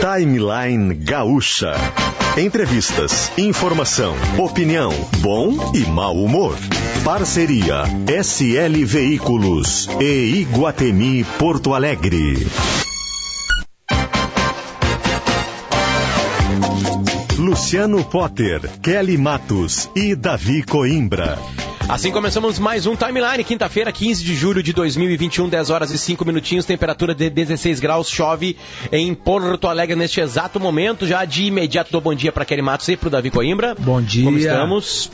Timeline Gaúcha. Entrevistas, informação, opinião, bom e mau humor. Parceria SL Veículos e Iguatemi Porto Alegre. Luciano Potter, Kelly Matos e Davi Coimbra. Assim começamos mais um Timeline, quinta-feira, 15 de julho de 2021, 10 horas e 5 minutinhos, temperatura de 16 graus, chove em Porto Alegre neste exato momento. Já de imediato dou bom dia para Kelly Matos e para o Davi Coimbra. Bom dia. Como estamos?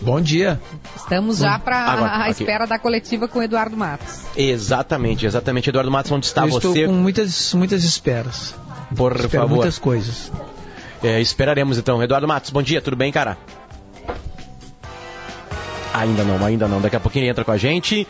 Bom dia. Estamos já para a okay. espera da coletiva com o Eduardo Matos. Exatamente, exatamente. Eduardo Matos, onde está Eu você? Estou com muitas, muitas esperas. Por Espero favor. muitas coisas. É, esperaremos então. Eduardo Matos, bom dia, tudo bem, cara? Ainda não, ainda não. Daqui a pouquinho ele entra com a gente.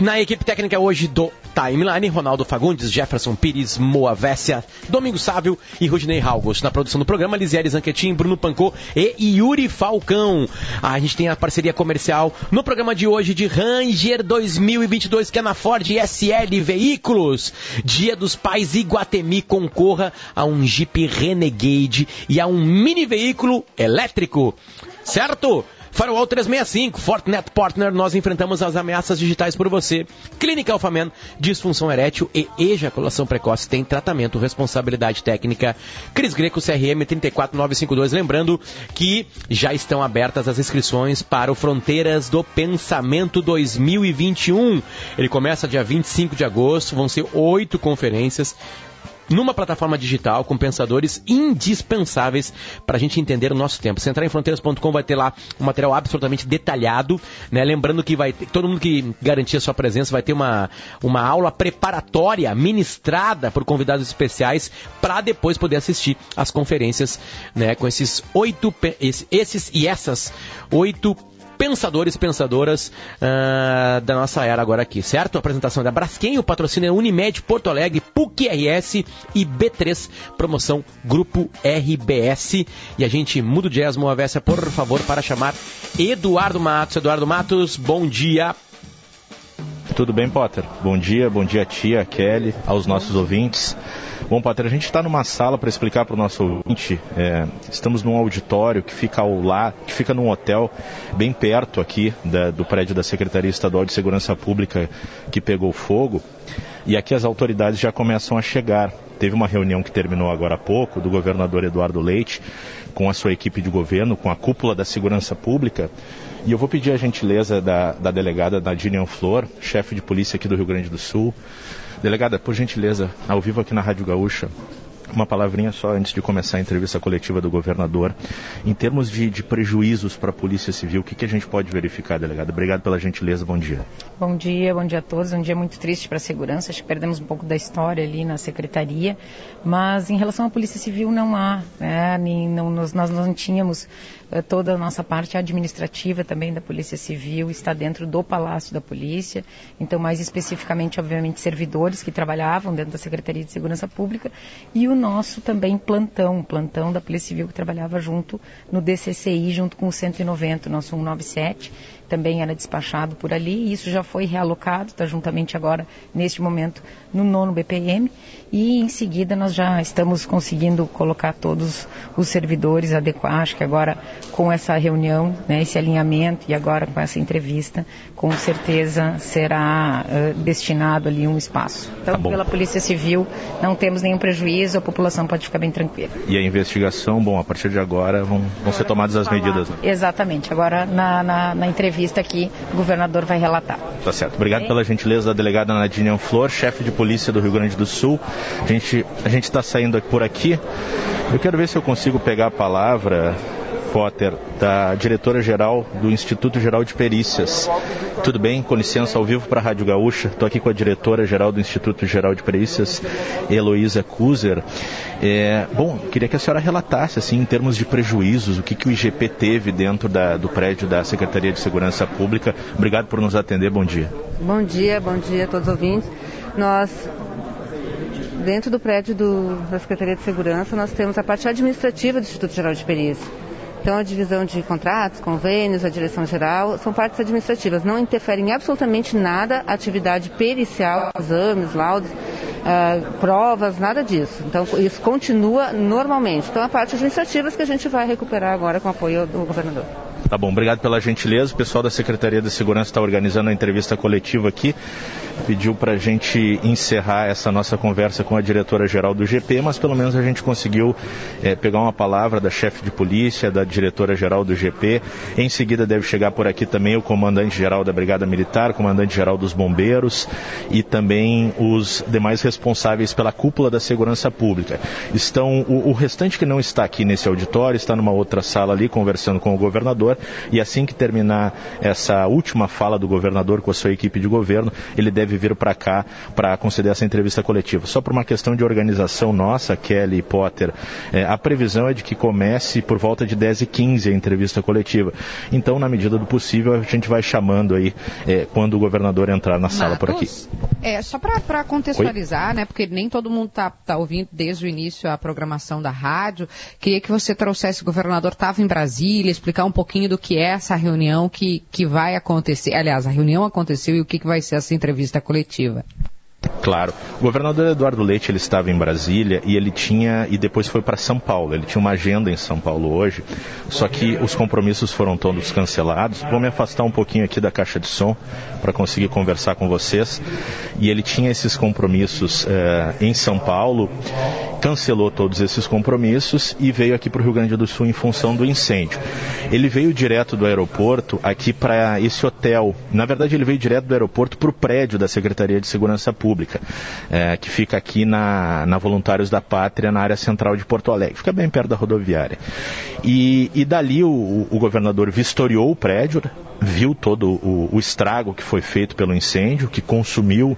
Na equipe técnica hoje do Timeline, Ronaldo Fagundes, Jefferson Pires, Moa Vessia, Domingo Sávio e Rudinei Halgos. Na produção do programa, Lisiele Zanquetin, Bruno Pancô e Yuri Falcão. A gente tem a parceria comercial no programa de hoje de Ranger 2022, que é na Ford SL Veículos. Dia dos Pais Iguatemi concorra a um Jeep Renegade e a um mini veículo elétrico. Certo? Firewall 365, Fortinet Partner, nós enfrentamos as ameaças digitais por você. Clínica Alphaman, disfunção erétil e ejaculação precoce tem tratamento, responsabilidade técnica. Cris Greco, CRM 34952. Lembrando que já estão abertas as inscrições para o Fronteiras do Pensamento 2021. Ele começa dia 25 de agosto, vão ser oito conferências numa plataforma digital com pensadores indispensáveis para a gente entender o nosso tempo. Se entrar em fronteiras.com vai ter lá um material absolutamente detalhado, né? Lembrando que vai ter, todo mundo que garantir a sua presença vai ter uma, uma aula preparatória ministrada por convidados especiais para depois poder assistir às conferências, né? Com esses oito esses e essas oito pensadores, pensadoras uh, da nossa era agora aqui, certo? A apresentação da Braskem, o patrocínio é Unimed, Porto Alegre, PUC RS e B3, promoção Grupo RBS. E a gente muda o jazz, Moavessa, por favor, para chamar Eduardo Matos. Eduardo Matos, bom dia. Tudo bem, Potter? Bom dia, bom dia, tia, Kelly, aos nossos ouvintes. Bom, Potter, a gente está numa sala para explicar para o nosso ouvinte. É, estamos num auditório que fica ao lá, que fica num hotel bem perto aqui da, do prédio da Secretaria Estadual de Segurança Pública que pegou fogo. E aqui as autoridades já começam a chegar. Teve uma reunião que terminou agora há pouco do governador Eduardo Leite com a sua equipe de governo, com a cúpula da segurança pública. E eu vou pedir a gentileza da, da delegada Nadine Flor, chefe de polícia aqui do Rio Grande do Sul. Delegada, por gentileza, ao vivo aqui na Rádio Gaúcha, uma palavrinha só antes de começar a entrevista coletiva do governador. Em termos de, de prejuízos para a Polícia Civil, o que, que a gente pode verificar, delegado? Obrigado pela gentileza, bom dia. Bom dia, bom dia a todos. Um dia muito triste para a segurança. Acho que perdemos um pouco da história ali na secretaria. Mas em relação à Polícia Civil, não há. Né? Não, nós, nós não tínhamos toda a nossa parte administrativa também da Polícia Civil está dentro do Palácio da Polícia. Então, mais especificamente, obviamente, servidores que trabalhavam dentro da Secretaria de Segurança Pública e o nosso também plantão, plantão da Polícia Civil que trabalhava junto no DCCI, junto com o 190, o nosso 197 também era despachado por ali, e isso já foi realocado, está juntamente agora, neste momento, no nono BPM, e em seguida nós já estamos conseguindo colocar todos os servidores adequados, acho que agora com essa reunião, né, esse alinhamento e agora com essa entrevista, com certeza será uh, destinado ali um espaço. Então, tá pela Polícia Civil, não temos nenhum prejuízo, a população pode ficar bem tranquila. E a investigação, bom, a partir de agora vão, vão ser tomadas as medidas. Né? Exatamente, agora na, na, na entrevista aqui, o governador vai relatar. Tá certo. Obrigado pela gentileza da delegada Nadine Flor, chefe de polícia do Rio Grande do Sul. A gente a gente está saindo por aqui. Eu quero ver se eu consigo pegar a palavra Potter, da diretora-geral do Instituto Geral de Perícias. Tudo bem? Com licença, ao vivo para a Rádio Gaúcha. Estou aqui com a diretora-geral do Instituto Geral de Perícias, Heloísa Kuzer. É, bom, queria que a senhora relatasse, assim, em termos de prejuízos, o que, que o IGP teve dentro da, do prédio da Secretaria de Segurança Pública. Obrigado por nos atender. Bom dia. Bom dia, bom dia a todos os ouvintes. Nós dentro do prédio do, da Secretaria de Segurança, nós temos a parte administrativa do Instituto Geral de Perícia. Então, a divisão de contratos, convênios, a direção geral, são partes administrativas, não interferem absolutamente nada a atividade pericial, exames, laudos. uh, provas, nada disso. Então, isso continua normalmente. Então, a parte administrativa é que a gente vai recuperar agora com o apoio do governador. Tá bom, obrigado pela gentileza. O pessoal da Secretaria de Segurança está organizando a entrevista coletiva aqui. Pediu para a gente encerrar essa nossa conversa com a diretora-geral do GP, mas pelo menos a gente conseguiu é, pegar uma palavra da chefe de polícia, da diretora-geral do GP. Em seguida deve chegar por aqui também o comandante-geral da Brigada Militar, comandante-geral dos Bombeiros e também os demais responsáveis pela cúpula da segurança pública. Estão o, o restante que não está aqui nesse auditório está numa outra sala ali conversando com o governador e assim que terminar essa última fala do governador com a sua equipe de governo, ele deve vir para cá para conceder essa entrevista coletiva. Só por uma questão de organização nossa, Kelly e Potter, é, a previsão é de que comece por volta de 10 e 15 a entrevista coletiva. Então, na medida do possível, a gente vai chamando aí é, quando o governador entrar na sala por aqui. É, só para contextualizar, Oi? né, porque nem todo mundo está tá ouvindo desde o início a programação da rádio, queria que você trouxesse, o governador estava em Brasília, explicar um pouquinho do que é essa reunião que, que vai acontecer. Aliás, a reunião aconteceu e o que, que vai ser essa entrevista coletiva. Claro. O governador Eduardo Leite ele estava em Brasília e ele tinha e depois foi para São Paulo. Ele tinha uma agenda em São Paulo hoje, só que os compromissos foram todos cancelados. Vou me afastar um pouquinho aqui da caixa de som para conseguir conversar com vocês. E ele tinha esses compromissos eh, em São Paulo, cancelou todos esses compromissos e veio aqui para o Rio Grande do Sul em função do incêndio. Ele veio direto do aeroporto aqui para esse hotel. Na verdade, ele veio direto do aeroporto para o prédio da Secretaria de Segurança Pública Pública, é, que fica aqui na, na Voluntários da Pátria, na área central de Porto Alegre, fica bem perto da rodoviária. E, e dali o, o governador vistoriou o prédio, viu todo o, o, estrago que foi feito pelo incêndio, que consumiu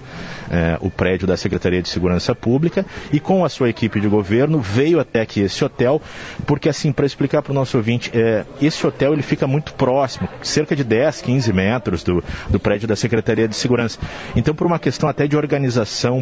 é, o prédio da Secretaria de Segurança Pública, e com a sua equipe de governo veio até aqui esse hotel, porque assim, para explicar para o nosso ouvinte, é, esse hotel ele fica muito próximo, cerca de 10, 15 metros do, do prédio da Secretaria de Segurança. Então, por uma questão até de organização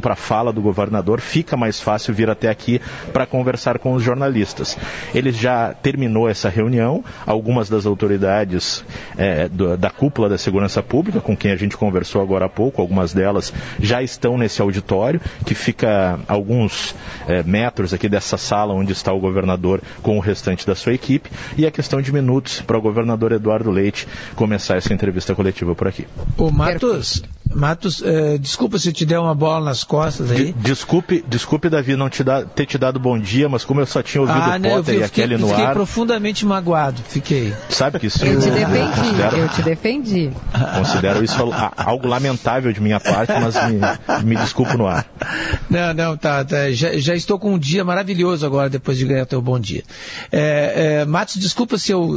para a fala do governador, fica mais fácil vir até aqui para conversar com os jornalistas. Ele já terminou essa reunião, algumas das autoridades é, do, da cúpula da segurança pública, com quem a gente conversou agora há pouco, algumas delas já estão nesse auditório, que fica a alguns é, metros aqui dessa sala onde está o governador com o restante da sua equipe, e é questão de minutos para o governador Eduardo Leite começar essa entrevista coletiva por aqui. Ô Matos, Matos, é, desculpa se te der uma bola nas costas aí. desculpe, desculpe, Davi, não te dá, ter te dado bom dia, mas como eu só tinha ouvido ah, o Potter eu, eu, e a Kelly no fiquei ar... Fiquei profundamente magoado, fiquei. Sabe que isso... Eu te defendi, eu te defendi. Considero isso algo lamentável de minha parte, mas me, me desculpo no ar. Não, não, tá, tá já, já, estou com um dia maravilhoso agora, depois de ganhar teu bom dia. É, é, Matos, desculpa se eu,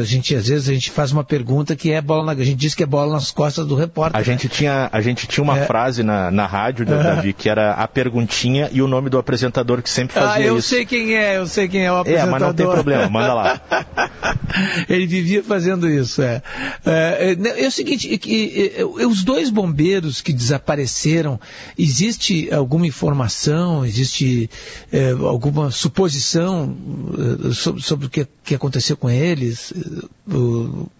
a gente, às vezes a gente faz uma pergunta que é bola na, a gente diz que é bola nas costas do repórter. A gente tinha, a gente tinha uma é. frase na, na rádio, Davi, que era a perguntinha e o nome do apresentador que sempre fazia ah, eu isso. sei quem é, eu sei quem é o apresentador. É, mas não tem problema, manda lá. Ele vivia fazendo isso, é. é, é, é o seguinte, é, é, os dois bombeiros que desapareceram, existe alguma informação, existe é, alguma suposição sobre, sobre, o que, que aconteceu com eles,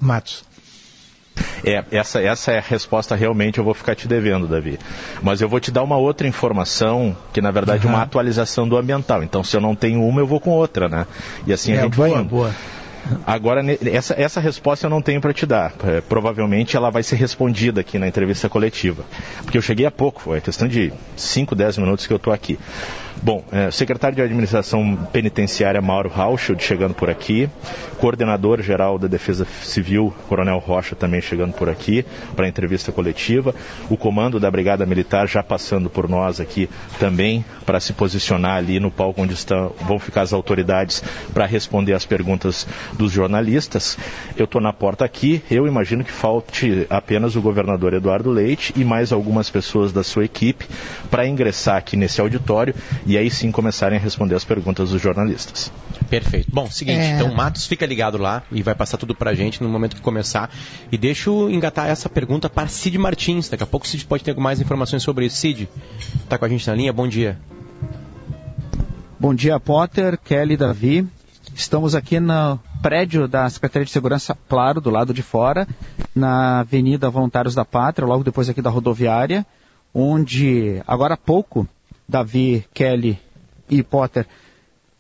Matos? É, essa, essa é a resposta realmente eu vou ficar te devendo, Davi. Mas eu vou te dar uma outra informação, que na verdade é uma atualização do ambiental. Então, se eu não tenho uma, eu vou com outra, né? E assim é, a gente boa, vai. Boa. Agora, essa, essa resposta eu não tenho para te dar. É, provavelmente ela vai ser respondida aqui na entrevista coletiva. Porque eu cheguei há pouco, foi questão de 5, 10 minutos que eu estou aqui. Bom, é, secretário de Administração Penitenciária Mauro Rauschel chegando por aqui, coordenador geral da Defesa Civil, Coronel Rocha também chegando por aqui para a entrevista coletiva, o comando da Brigada Militar já passando por nós aqui também para se posicionar ali no palco onde estão, vão ficar as autoridades para responder as perguntas dos jornalistas. Eu estou na porta aqui, eu imagino que falte apenas o governador Eduardo Leite e mais algumas pessoas da sua equipe para ingressar aqui nesse auditório e aí sim começarem a responder as perguntas dos jornalistas. Perfeito. Bom, seguinte, é... então Matos fica ligado lá e vai passar tudo pra gente no momento que começar. E deixa eu engatar essa pergunta para Cid Martins. Daqui a pouco o Cid pode ter mais informações sobre isso. Cid, tá com a gente na linha? Bom dia. Bom dia, Potter, Kelly, Davi. Estamos aqui no prédio da Secretaria de Segurança, claro, do lado de fora, na Avenida Voluntários da Pátria, logo depois aqui da rodoviária, onde agora há pouco Davi, Kelly e Potter,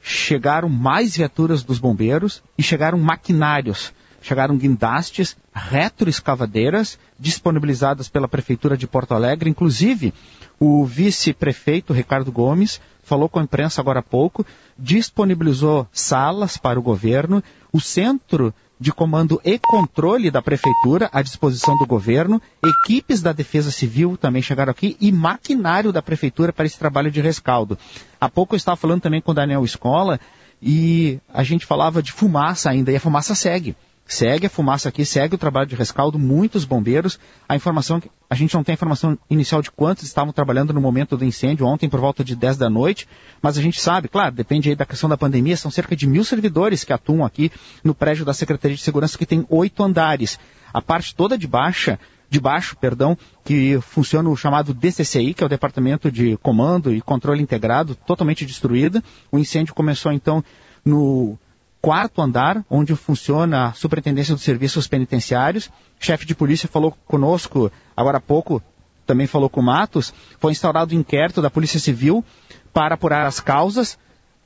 chegaram mais viaturas dos bombeiros e chegaram maquinários. Chegaram guindastes, retroescavadeiras disponibilizadas pela Prefeitura de Porto Alegre. Inclusive, o vice-prefeito Ricardo Gomes falou com a imprensa agora há pouco, disponibilizou salas para o governo. O centro de comando e controle da prefeitura à disposição do governo, equipes da Defesa Civil também chegaram aqui e maquinário da prefeitura para esse trabalho de rescaldo. Há pouco eu estava falando também com o Daniel Escola e a gente falava de fumaça ainda e a fumaça segue. Segue a fumaça aqui, segue o trabalho de rescaldo, muitos bombeiros. A informação, a gente não tem a informação inicial de quantos estavam trabalhando no momento do incêndio, ontem por volta de 10 da noite, mas a gente sabe, claro, depende aí da questão da pandemia, são cerca de mil servidores que atuam aqui no prédio da Secretaria de Segurança, que tem oito andares. A parte toda de baixa, de baixo, perdão, que funciona o chamado DCCI, que é o Departamento de Comando e Controle Integrado, totalmente destruída. O incêndio começou então no quarto andar, onde funciona a Superintendência dos Serviços Penitenciários. O chefe de polícia falou conosco agora há pouco, também falou com o Matos. Foi instaurado um inquérito da Polícia Civil para apurar as causas.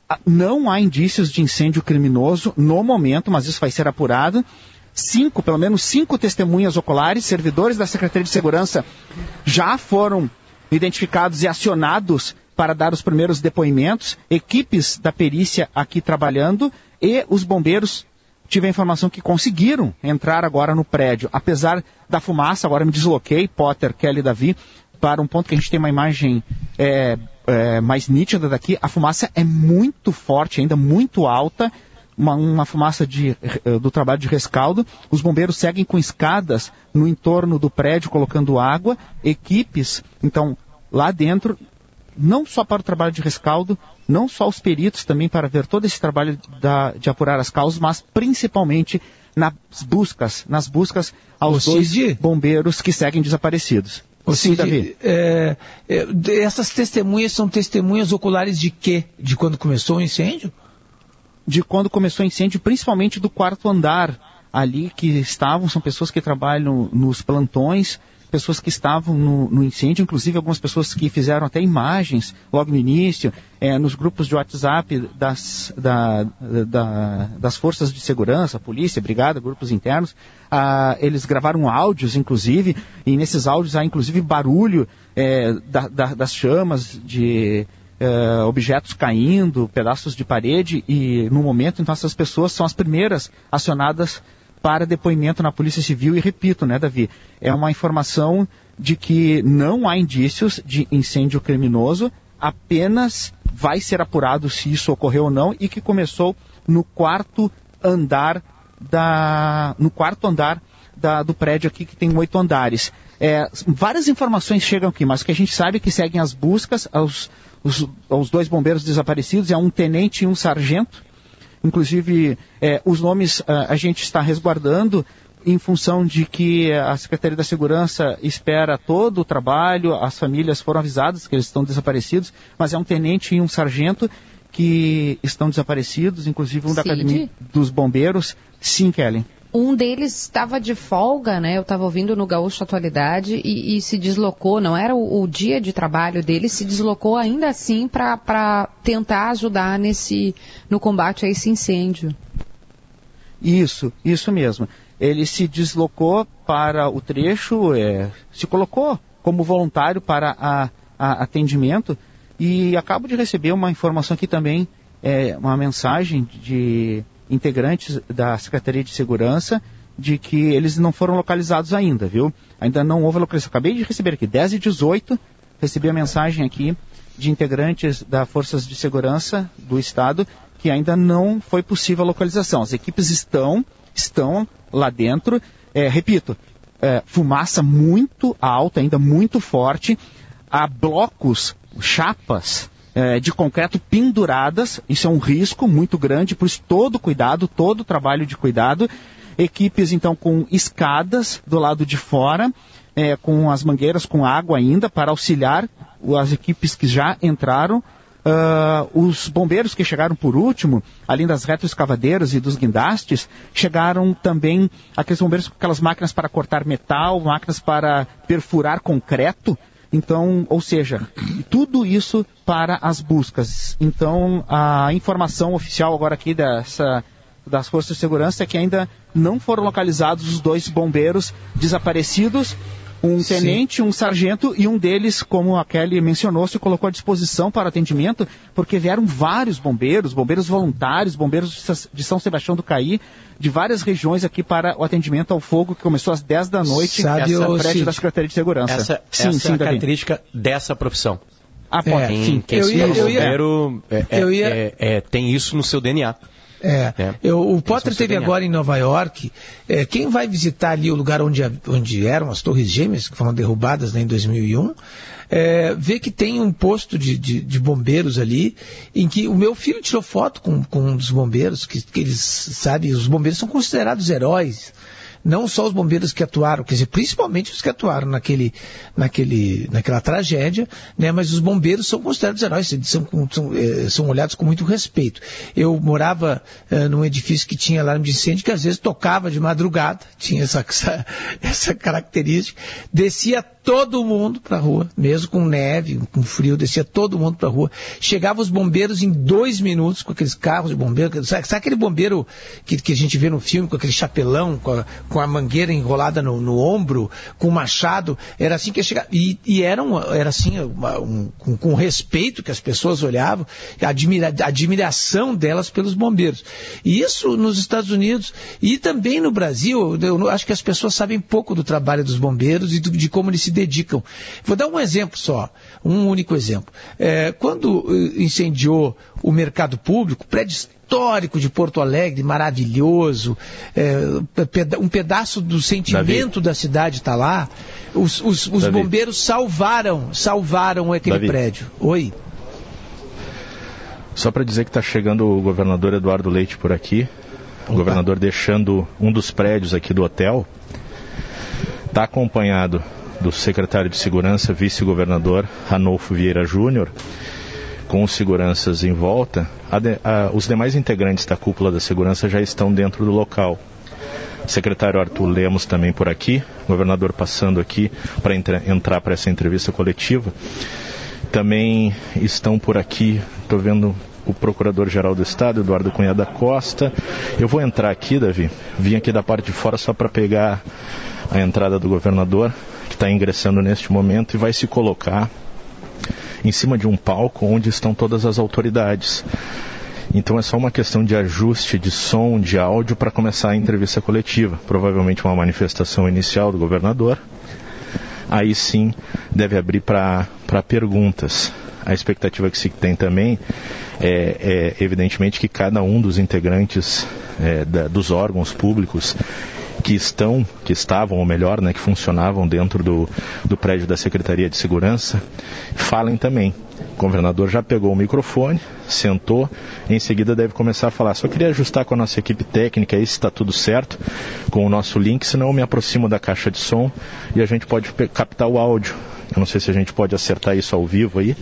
Ah, não há indícios de incêndio criminoso no momento, mas isso vai ser apurado. Cinco, pelo menos cinco testemunhas oculares, servidores da Secretaria de Segurança, já foram identificados e acionados para dar os primeiros depoimentos, equipes da perícia aqui trabalhando e os bombeiros tive a informação que conseguiram entrar agora no prédio. Apesar da fumaça, agora me desloquei, Potter, Kelly Davi, para um ponto que a gente tem uma imagem é, é, mais nítida daqui. A fumaça é muito forte, ainda muito alta. Uma, uma, fumaça de, eh, do trabalho de rescaldo. Os bombeiros seguem com escadas no entorno do prédio colocando água. Equipes, então, lá dentro, não só para o trabalho de rescaldo, não só os peritos também para ver todo esse trabalho da, de apurar as causas, mas principalmente nas buscas, nas buscas aos dois Cid, bombeiros que seguem desaparecidos. Sim, Cid, Davi. É, é, essas testemunhas são testemunhas oculares de quê? De quando começou o incêndio? De quando começou o incêndio, principalmente do quarto andar ali que estavam, são pessoas que trabalham nos plantões, pessoas que estavam no, no, incêndio, inclusive algumas pessoas que fizeram até imagens logo no início, é, nos grupos de WhatsApp das, da, da, das forças de segurança, polícia, brigada, grupos internos, ah, eles gravaram áudios, inclusive, e nesses áudios há inclusive barulho é, da, da, das chamas, de é, objetos caindo, pedaços de parede, e no momento, então, essas pessoas são as primeiras acionadas para depoimento na Polícia Civil e repito, né, Davi, é uma informação de que não há indícios de incêndio criminoso, apenas vai ser apurado se isso ocorreu ou não e que começou no quarto andar da no quarto andar da, do prédio aqui que tem oito andares. É, várias informações chegam aqui, mas o que a gente sabe é que seguem as buscas aos, os, aos dois bombeiros desaparecidos, é um tenente e um sargento, Inclusive, é, os nomes a, a gente está resguardando em função de que a Secretaria da Segurança espera todo o trabalho, as famílias foram avisadas que eles estão desaparecidos, mas é um tenente e um sargento que estão desaparecidos, inclusive um Cid? da Academia dos Bombeiros. Sim, Kelly. Um deles estava de folga, né? Eu estava ouvindo no Gaúcho Atualidade e, e se deslocou, não era o, o, dia de trabalho dele, se deslocou ainda assim para tentar ajudar nesse no combate a esse incêndio. Isso, isso mesmo. Ele se deslocou para o trecho, é, se colocou como voluntário para a, a atendimento e acabo de receber uma informação aqui também, é, uma mensagem de integrantes da Secretaria de Segurança de que eles não foram localizados ainda, viu? Ainda não houve localização. Acabei de receber aqui, 10 e 18, recebi a mensagem aqui de integrantes das Forças de Segurança do Estado que ainda não foi possível a localização. As equipes estão, estão lá dentro. É, repito, é, fumaça muito alta, ainda muito forte. Há blocos, chapas é, de concreto penduradas. Isso é um risco muito grande, por isso todo cuidado, todo trabalho de cuidado. Equipes então com escadas do lado de fora, é, com as mangueiras com água ainda para auxiliar as equipes que já entraram. Uh, os bombeiros que chegaram por último, além das retroescavadeiras e dos guindastes, chegaram também aqueles bombeiros com aquelas máquinas para cortar metal, máquinas para perfurar concreto, Então, ou seja, tudo isso para as buscas. Então, a informação oficial agora aqui dessa das forças de segurança é que ainda não foram localizados os dois bombeiros desaparecidos um tenente, Sim. um sargento e um deles, como a Kelly mencionou, se colocou à disposição para atendimento, porque vieram vários bombeiros, bombeiros voluntários, bombeiros de São Sebastião do Caí, de várias regiões aqui para o atendimento ao fogo, que começou às 10 da noite Sabe no prédio da Secretaria de Segurança. Essa, sim, essa sim, é a característica dessa profissão. Ah, pode. É, quem, quem eu ia, eu bombeiro ia, é, eu ia, é, é, tem isso no seu DNA. É. é. Eu, o Potter teve agora em Nova York. É, quem vai visitar ali o lugar onde, onde eram as Torres Gêmeas, que foram derrubadas né, em 2001, é, vê que tem um posto de, de, de, bombeiros ali, em que o meu filho tirou foto com, com um dos bombeiros, que, que eles, sabe, os bombeiros são considerados heróis não só os bombeiros que atuaram, quer dizer, principalmente os que atuaram naquele, naquele, naquela tragédia, né, mas os bombeiros são considerados heróis, são, são, eh, são olhados com muito respeito. Eu morava eh, num edifício que tinha alarme de incêndio, que às vezes tocava de madrugada, tinha essa, essa, essa característica, descia todo mundo para a rua, mesmo com neve, com frio, descia todo mundo para a rua. Chegava os bombeiros em dois minutos com aqueles carros de bombeiro. Sabe, sabe aquele bombeiro que, que, a gente vê no filme, com aquele chapelão, com a, com a mangueira enrolada no, no, ombro, com o machado? Era assim que ia chegar. E, e era, um, era assim, uma, um, com, com respeito que as pessoas olhavam, admira, admiração delas pelos bombeiros. E isso nos Estados Unidos e também no Brasil, eu, eu acho que as pessoas sabem pouco do trabalho dos bombeiros e do, de como eles se dedicam. Vou dar um exemplo só, um único exemplo. É, quando eh, incendiou o mercado público, prédio histórico de Porto Alegre, maravilhoso, é, um pedaço do sentimento Davi. da cidade está lá. Os, os, os bombeiros salvaram, salvaram aquele Davi. prédio. Oi. Só para dizer que está chegando o governador Eduardo Leite por aqui. Opa. O governador deixando um dos prédios aqui do hotel. Está acompanhado do secretário de Segurança, vice-governador Ranolfo Vieira Júnior, com seguranças em volta, a de, a, os demais integrantes da cúpula da segurança já estão dentro do local. Secretário Arthur Lemos também por aqui, governador passando aqui para entrar para essa entrevista coletiva. Também estão por aqui, estou vendo o Procurador-Geral do Estado, Eduardo Cunha da Costa. Eu vou entrar aqui, Davi, vim aqui da parte de fora só para pegar a entrada do governador que está ingressando neste momento e vai se colocar em cima de um palco onde estão todas as autoridades. Então é só uma questão de ajuste de som, de áudio para começar a entrevista coletiva. Provavelmente uma manifestação inicial do governador. Aí sim deve abrir para perguntas. A expectativa que se tem também é, é evidentemente que cada um dos integrantes é, da, dos órgãos públicos que estão, que estavam, ou melhor, né, que funcionavam dentro do, do prédio da Secretaria de Segurança, falem também. O governador já pegou o microfone, sentou, em seguida deve começar a falar. Só queria ajustar com a nossa equipe técnica aí se está tudo certo com o nosso link, senão eu me aproximo da caixa de som e a gente pode captar o áudio eu não sei se a gente pode acertar isso ao vivo aí.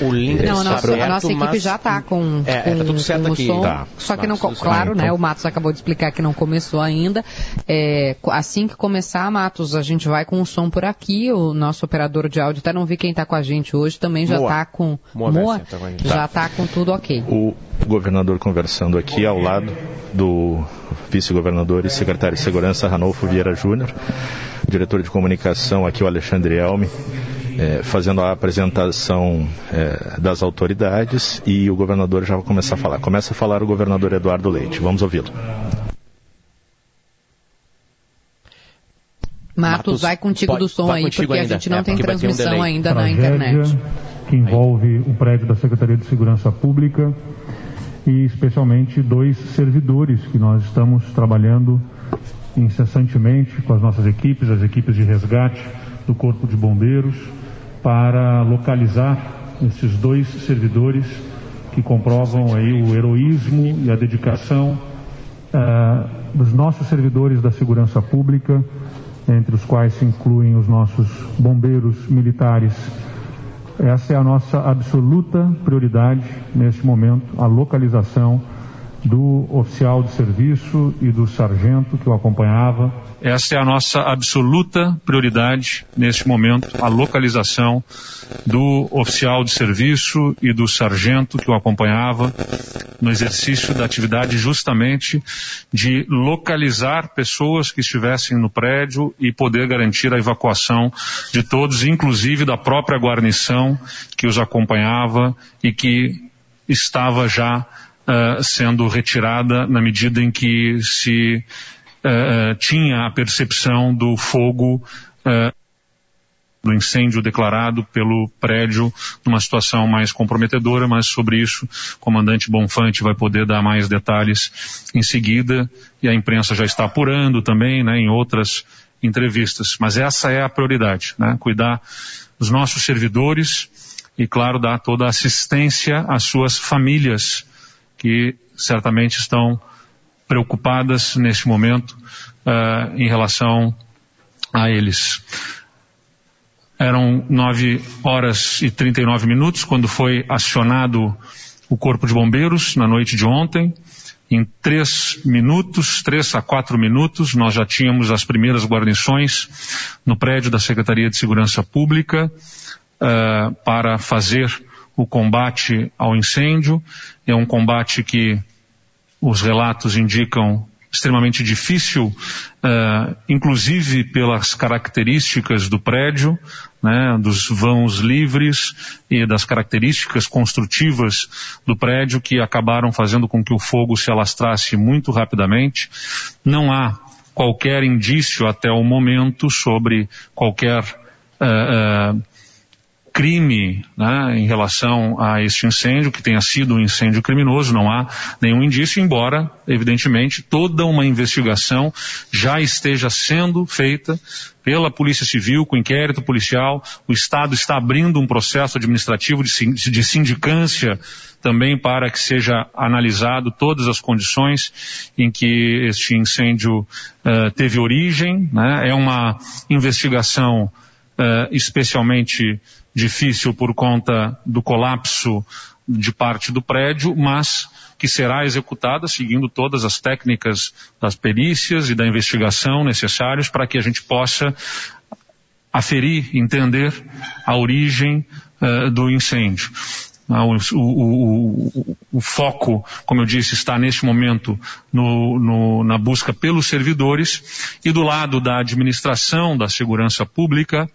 O link é, não, a nossa, a nossa equipe já está com, é, é, tá tudo certo aqui. Som, tá. Só que não, claro, ah, né? Então... O Matos acabou de explicar que não começou ainda. É, assim que começar, Matos, a gente vai com o som por aqui. O nosso operador de áudio até não vi quem está com a gente hoje, também já está com. Moa, Moa tá com já está com tudo ok. O governador conversando aqui ao lado do vice-governador e secretário de Segurança, Ranolfo Vieira Júnior, diretor de comunicação aqui, o Alexandre Elme, é, fazendo a apresentação é, das autoridades e o governador já vai começar a falar. Começa a falar o governador Eduardo Leite. Vamos ouvi-lo. Matos, vai contigo pode, do som aí, porque ainda. a gente não é, tem transmissão um ainda na internet. Que envolve o prédio da Secretaria de Segurança Pública e especialmente dois servidores que nós estamos trabalhando incessantemente com as nossas equipes, as equipes de resgate do Corpo de Bombeiros, para localizar esses dois servidores que comprovam aí o heroísmo e a dedicação uh, dos nossos servidores da segurança pública, entre os quais se incluem os nossos bombeiros militares. Essa é a nossa absoluta prioridade neste momento, a localização do oficial de serviço e do sargento que o acompanhava. Essa é a nossa absoluta prioridade neste momento, a localização do oficial de serviço e do sargento que o acompanhava no exercício da atividade justamente de localizar pessoas que estivessem no prédio e poder garantir a evacuação de todos, inclusive da própria guarnição que os acompanhava e que estava já uh, sendo retirada na medida em que se uh, tinha a percepção do fogo do incêndio declarado pelo prédio numa situação mais comprometedora, mas sobre isso o comandante Bonfante vai poder dar mais detalhes em seguida e a imprensa já está apurando também, né, em outras entrevistas. Mas essa é a prioridade, né, cuidar dos nossos servidores e, claro, dar toda a assistência às suas famílias que certamente estão preocupadas neste momento uh, em relação a eles. Eram 9 horas e 39 minutos quando foi acionado o Corpo de Bombeiros na noite de ontem. Em três minutos, três a quatro minutos, nós já tínhamos as primeiras guarnições no prédio da Secretaria de Segurança Pública uh, para fazer o combate ao incêndio. É um combate que os relatos indicam extremamente difícil, uh, inclusive pelas características do prédio, né, dos vãos livres e das características construtivas do prédio que acabaram fazendo com que o fogo se alastrasse muito rapidamente. Não há qualquer indício até o momento sobre qualquer uh, uh, crime né, em relação a este incêndio, que tenha sido um incêndio criminoso, não há nenhum indício, embora, evidentemente, toda uma investigação já esteja sendo feita pela Polícia Civil, com inquérito policial, o Estado está abrindo um processo administrativo de sindicância também para que seja analisado todas as condições em que este incêndio uh, teve origem. Né? É uma investigação uh, especialmente difícil por conta do colapso de parte do prédio, mas que será executada seguindo todas as técnicas das perícias e da investigação necessárias para que a gente possa aferir, entender a origem uh, do incêndio. Ah, o, o, o, o, foco, como eu disse, está neste momento no, no, na busca pelos servidores e do lado da administração da segurança pública,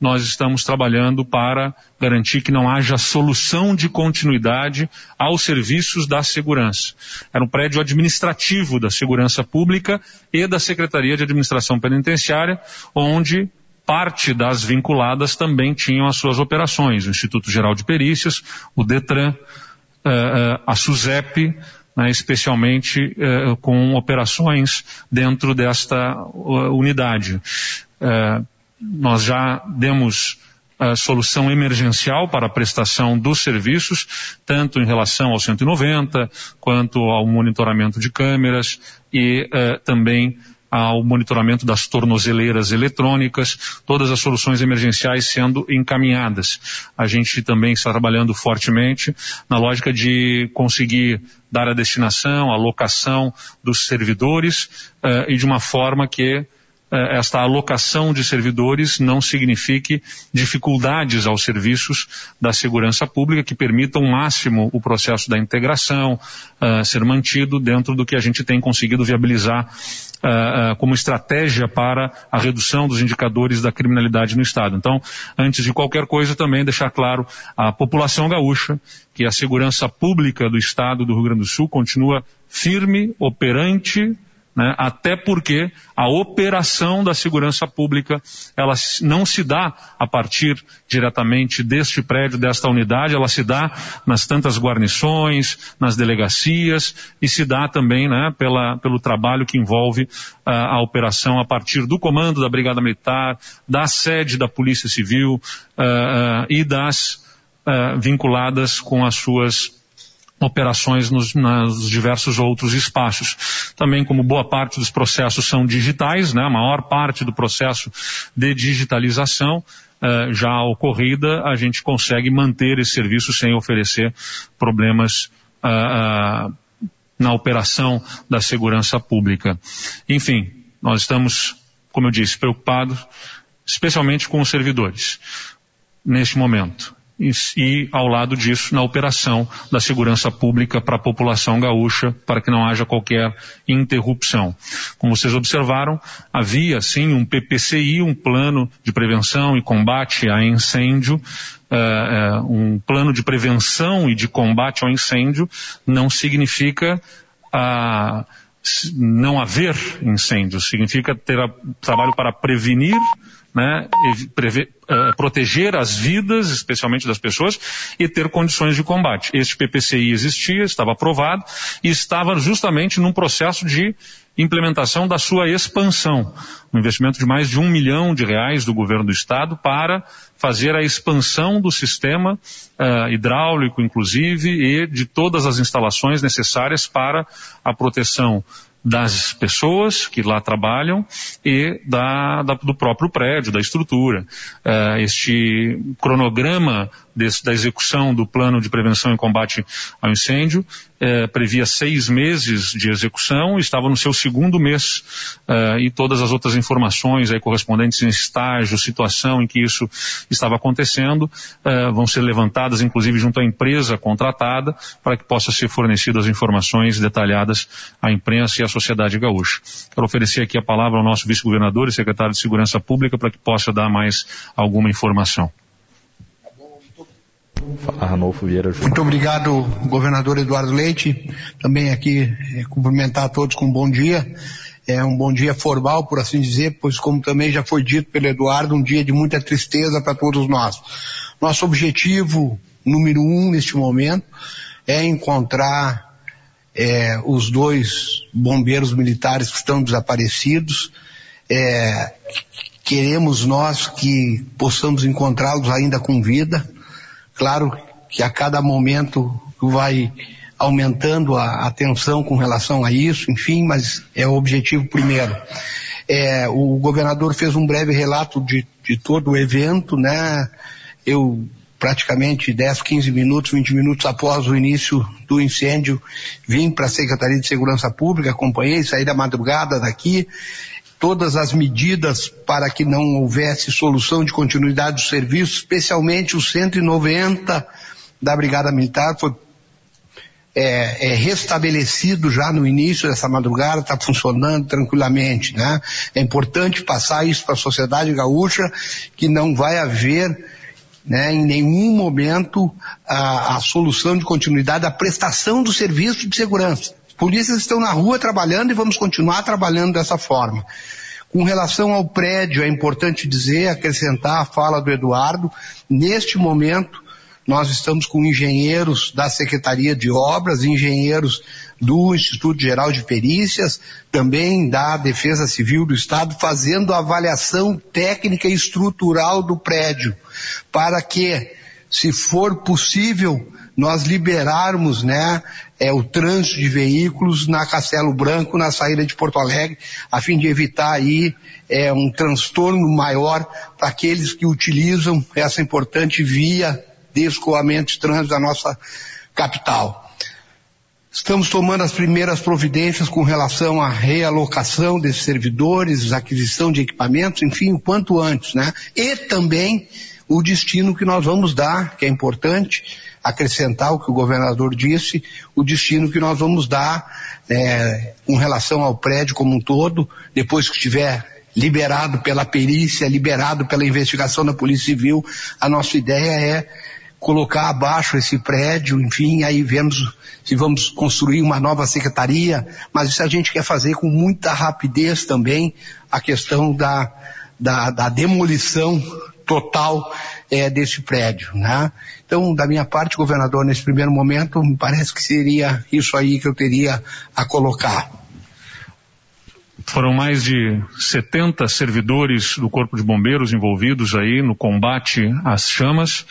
nós estamos trabalhando para garantir que não haja solução de continuidade aos serviços da segurança. Era um prédio administrativo da segurança pública e da Secretaria de Administração Penitenciária, onde parte das vinculadas também tinham as suas operações, o Instituto Geral de Perícias, o DETRAN, eh, eh, a SUSEP, né, especialmente eh, com operações dentro desta unidade nós já demos a solução emergencial para a prestação dos serviços, tanto em relação ao 190, quanto ao monitoramento de câmeras e uh, também ao monitoramento das tornozeleiras eletrônicas, todas as soluções emergenciais sendo encaminhadas. A gente também está trabalhando fortemente na lógica de conseguir dar a destinação, a locação dos servidores uh, e de uma forma que esta alocação de servidores não signifique dificuldades aos serviços da segurança pública que permitam o máximo o processo da integração uh, ser mantido dentro do que a gente tem conseguido viabilizar uh, uh, como estratégia para a redução dos indicadores da criminalidade no Estado. Então, antes de qualquer coisa, também deixar claro à população gaúcha que a segurança pública do Estado do Rio Grande do Sul continua firme, operante, né? até porque a operação da segurança pública ela não se dá a partir diretamente deste prédio, desta unidade, ela se dá nas tantas guarnições, nas delegacias e se dá também né, pela, pelo trabalho que envolve uh, a operação a partir do comando da Brigada Militar, da sede da Polícia Civil uh, uh, e das vinculadas com as suas operações nos, nos, diversos outros espaços. Também como boa parte dos processos são digitais, né, a maior parte do processo de digitalização uh, já ocorrida, a gente consegue manter esse serviço sem oferecer problemas uh, na operação da segurança pública. Enfim, nós estamos, como eu disse, preocupados, especialmente com os servidores, neste momento e, e, ao lado disso, na operação da segurança pública para a população gaúcha, para que não haja qualquer interrupção. Como vocês observaram, havia sim um PPCI, um plano de prevenção e combate a incêndio, uh, uh, um plano de prevenção e de combate ao incêndio não significa uh, não haver incêndio, significa ter a, trabalho para prevenir né, preve, uh, proteger as vidas, especialmente das pessoas, e ter condições de combate. Este PPCI existia, estava aprovado e estava justamente num processo de implementação da sua expansão. Um investimento de mais de um milhão de reais do governo do estado para fazer a expansão do sistema uh, hidráulico, inclusive, e de todas as instalações necessárias para a proteção das pessoas que lá trabalham e da, da, do próprio prédio, da estrutura. Uh, este cronograma desse, da execução do plano de prevenção e combate ao incêndio uh, previa seis meses de execução, estava no seu segundo mês uh, e todas as outras informações aí correspondentes em estágio, situação em que isso estava acontecendo, vão ser levantadas, inclusive junto à empresa contratada, para que possa ser fornecidas informações detalhadas à imprensa e à sociedade gaúcha. Quero oferecer aqui a palavra ao nosso vice-governador e secretário de Segurança Pública para que possa dar mais alguma informação. Arnolfo Vieira Júnior. Muito obrigado, governador Eduardo Leite. Também aqui é, cumprimentar a todos com um bom dia. É um bom dia formal, por assim dizer, pois como também já foi dito pelo Eduardo, um dia de muita tristeza para todos nós. Nosso objetivo número um neste momento é encontrar é, os dois bombeiros militares que estão desaparecidos. É, queremos nós que possamos encontrá-los ainda com vida. Claro que a cada momento vai aumentando a atenção com relação a isso, enfim, mas é o objetivo primeiro. É, o governador fez um breve relato de, de todo o evento, né? Eu praticamente 10, 15 minutos, 20 minutos após o início do incêndio, vim para a Secretaria de Segurança Pública, acompanhei, saí da madrugada daqui, todas as medidas para que não houvesse solução de continuidade do serviço, especialmente o 190 da Brigada Militar, foi é, é, restabelecido já no início dessa madrugada, está funcionando tranquilamente. Né? É importante passar isso para a sociedade gaúcha, que não vai haver né, em nenhum momento a, a solução de continuidade da prestação do serviço de segurança. As polícias estão na rua trabalhando e vamos continuar trabalhando dessa forma. Com relação ao prédio, é importante dizer, acrescentar a fala do Eduardo, neste momento nós estamos com engenheiros da Secretaria de Obras, engenheiros do Instituto Geral de Perícias, também da Defesa Civil do Estado, fazendo a avaliação técnica e estrutural do prédio, para que, se for possível, nós liberarmos né, é, o trânsito de veículos na Castelo Branco, na saída de Porto Alegre, a fim de evitar aí é, um transtorno maior para aqueles que utilizam essa importante via de escoamento de trânsito da nossa capital. Estamos tomando as primeiras providências com relação à realocação desses servidores, aquisição de equipamentos, enfim, o quanto antes, né? E também o destino que nós vamos dar, que é importante acrescentar o que o governador disse, o destino que nós vamos dar é, com relação ao prédio como um todo, depois que estiver liberado pela perícia, liberado pela investigação da Polícia Civil, a nossa ideia é colocar abaixo esse prédio, enfim, aí vemos se vamos construir uma nova secretaria, mas isso a gente quer fazer com muita rapidez também, a questão da, da, da demolição total é, desse prédio, né? Então, da minha parte, governador, nesse primeiro momento, me parece que seria isso aí que eu teria a colocar. Foram mais de 70 servidores do Corpo de Bombeiros envolvidos aí no combate às chamas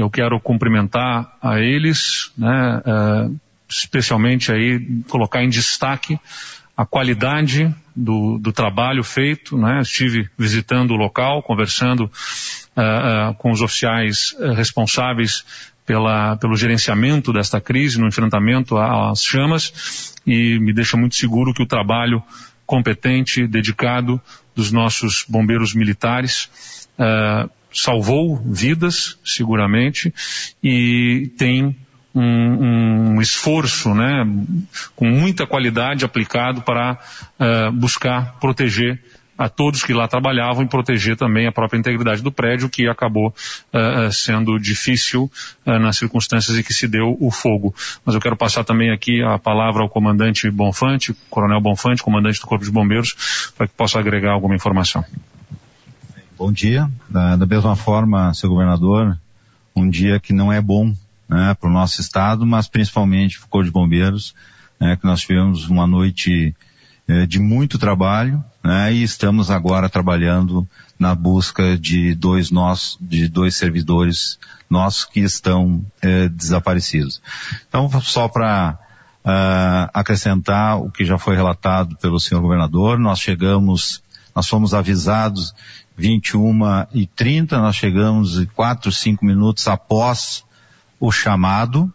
eu quero cumprimentar a eles, né, uh, especialmente aí colocar em destaque a qualidade do, do trabalho feito, né? estive visitando o local, conversando uh, uh, com os oficiais uh, responsáveis pela, pelo gerenciamento desta crise, no enfrentamento às chamas, e me deixa muito seguro que o trabalho competente, dedicado dos nossos bombeiros militares salvou vidas, seguramente, e tem um, um, esforço, né, com muita qualidade aplicado para uh, buscar proteger a todos que lá trabalhavam e proteger também a própria integridade do prédio, que acabou uh, sendo difícil uh, nas circunstâncias em que se deu o fogo. Mas eu quero passar também aqui a palavra ao comandante Bonfante, coronel Bonfante, comandante do Corpo de Bombeiros, para que possa agregar alguma informação. Bom dia. Da, da mesma forma, seu governador, um dia que não é bom né, para o nosso estado, mas principalmente o Corpo de Bombeiros, né, que nós tivemos uma noite eh, de muito trabalho, né, e estamos agora trabalhando na busca de dois nós, de dois servidores nossos que estão eh, desaparecidos. Então, só para uh, ah, acrescentar o que já foi relatado pelo senhor governador, nós chegamos, nós fomos avisados 21 e 30, nós chegamos 4, 5 minutos após o chamado.